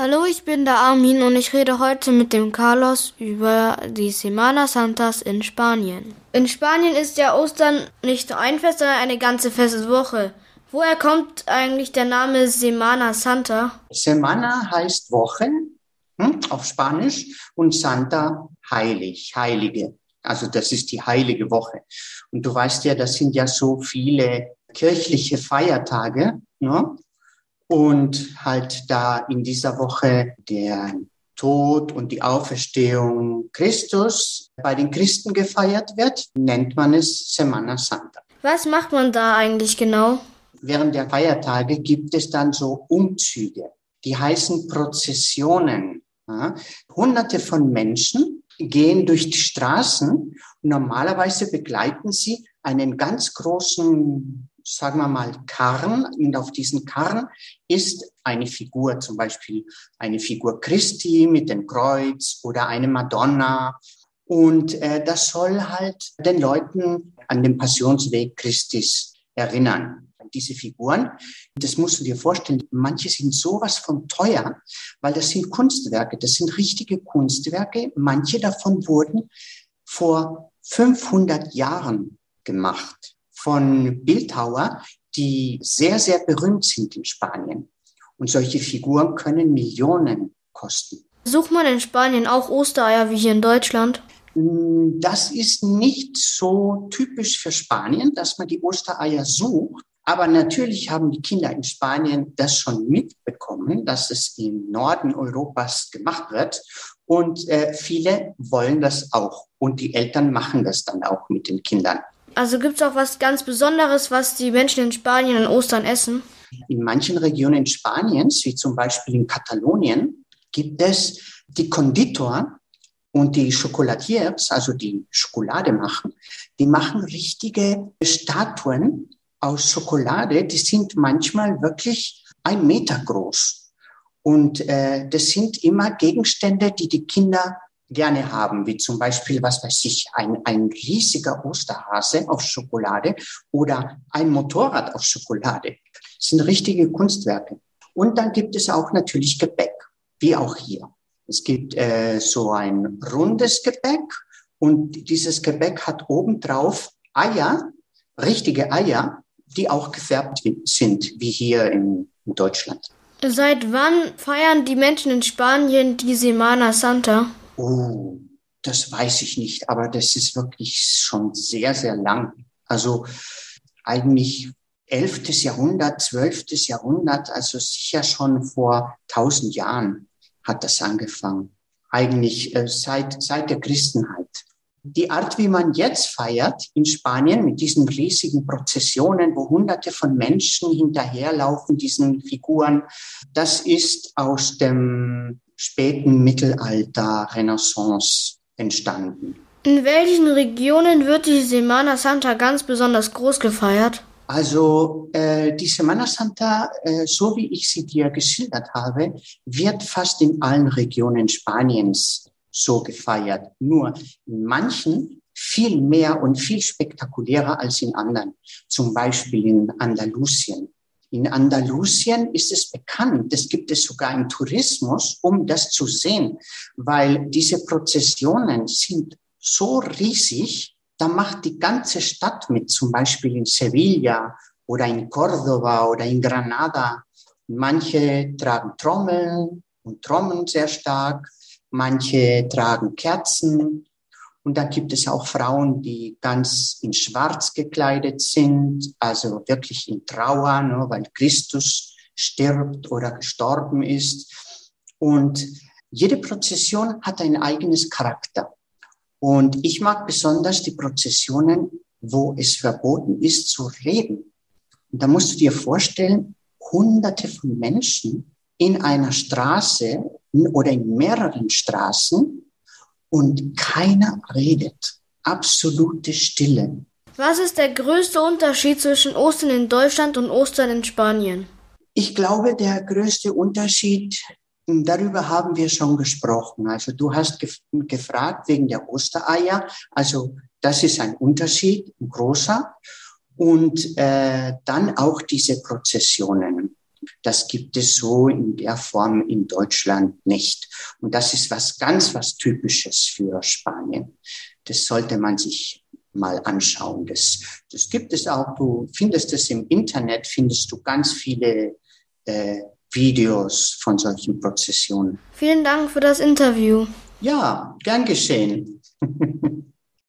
Hallo, ich bin der Armin und ich rede heute mit dem Carlos über die Semana Santas in Spanien. In Spanien ist ja Ostern nicht nur ein Fest, sondern eine ganze Festwoche. Woher kommt eigentlich der Name Semana Santa? Semana heißt Woche hm, auf Spanisch und Santa heilig, heilige. Also das ist die heilige Woche. Und du weißt ja, das sind ja so viele kirchliche Feiertage. Ne? Und halt da in dieser Woche der Tod und die Auferstehung Christus bei den Christen gefeiert wird, nennt man es Semana Santa. Was macht man da eigentlich genau? Während der Feiertage gibt es dann so Umzüge, die heißen Prozessionen. Ja? Hunderte von Menschen gehen durch die Straßen und normalerweise begleiten sie einen ganz großen, sagen wir mal, Karren. Und auf diesen Karren ist eine Figur, zum Beispiel eine Figur Christi mit dem Kreuz oder eine Madonna. Und äh, das soll halt den Leuten an den Passionsweg Christis erinnern diese Figuren. Das musst du dir vorstellen. Manche sind sowas von teuer, weil das sind Kunstwerke. Das sind richtige Kunstwerke. Manche davon wurden vor 500 Jahren gemacht von Bildhauer, die sehr, sehr berühmt sind in Spanien. Und solche Figuren können Millionen kosten. Sucht man in Spanien auch Ostereier wie hier in Deutschland? Das ist nicht so typisch für Spanien, dass man die Ostereier sucht. Aber natürlich haben die Kinder in Spanien das schon mitbekommen, dass es im Norden Europas gemacht wird. Und äh, viele wollen das auch. Und die Eltern machen das dann auch mit den Kindern. Also gibt es auch was ganz Besonderes, was die Menschen in Spanien an Ostern essen? In manchen Regionen Spaniens, wie zum Beispiel in Katalonien, gibt es die Konditor und die Chocolatiers, also die Schokolade machen, die machen richtige Statuen aus Schokolade, die sind manchmal wirklich ein Meter groß. Und äh, das sind immer Gegenstände, die die Kinder gerne haben, wie zum Beispiel, was weiß ich, ein, ein riesiger Osterhase auf Schokolade oder ein Motorrad auf Schokolade. Das sind richtige Kunstwerke. Und dann gibt es auch natürlich Gebäck, wie auch hier. Es gibt äh, so ein rundes Gebäck und dieses Gebäck hat obendrauf Eier, richtige Eier, die auch gefärbt sind, wie hier in, in Deutschland. Seit wann feiern die Menschen in Spanien die Semana Santa? Oh, das weiß ich nicht, aber das ist wirklich schon sehr, sehr lang. Also eigentlich 11. Jahrhundert, 12. Jahrhundert, also sicher schon vor 1000 Jahren hat das angefangen. Eigentlich äh, seit, seit der Christenheit die Art, wie man jetzt feiert in Spanien mit diesen riesigen Prozessionen, wo hunderte von Menschen hinterherlaufen, diesen Figuren, das ist aus dem späten Mittelalter, Renaissance entstanden. In welchen Regionen wird die Semana Santa ganz besonders groß gefeiert? Also äh, die Semana Santa, äh, so wie ich sie dir geschildert habe, wird fast in allen Regionen Spaniens so gefeiert. Nur in manchen viel mehr und viel spektakulärer als in anderen. Zum Beispiel in Andalusien. In Andalusien ist es bekannt, es gibt es sogar im Tourismus, um das zu sehen, weil diese Prozessionen sind so riesig, da macht die ganze Stadt mit, zum Beispiel in Sevilla oder in Córdoba oder in Granada. Manche tragen Trommeln und trommeln sehr stark manche tragen Kerzen und da gibt es auch Frauen, die ganz in Schwarz gekleidet sind, also wirklich in Trauer, ne, weil Christus stirbt oder gestorben ist. Und jede Prozession hat ein eigenes Charakter. Und ich mag besonders die Prozessionen, wo es verboten ist zu reden. Und da musst du dir vorstellen, hunderte von Menschen in einer Straße oder in mehreren Straßen und keiner redet. Absolute Stille. Was ist der größte Unterschied zwischen Ostern in Deutschland und Ostern in Spanien? Ich glaube, der größte Unterschied, darüber haben wir schon gesprochen. Also du hast gef gefragt wegen der Ostereier. Also das ist ein Unterschied, ein großer. Und äh, dann auch diese Prozessionen. Das gibt es so in der Form in Deutschland nicht. Und das ist was ganz, was Typisches für Spanien. Das sollte man sich mal anschauen. Das, das gibt es auch. Du findest es im Internet, findest du ganz viele äh, Videos von solchen Prozessionen. Vielen Dank für das Interview. Ja, gern geschehen.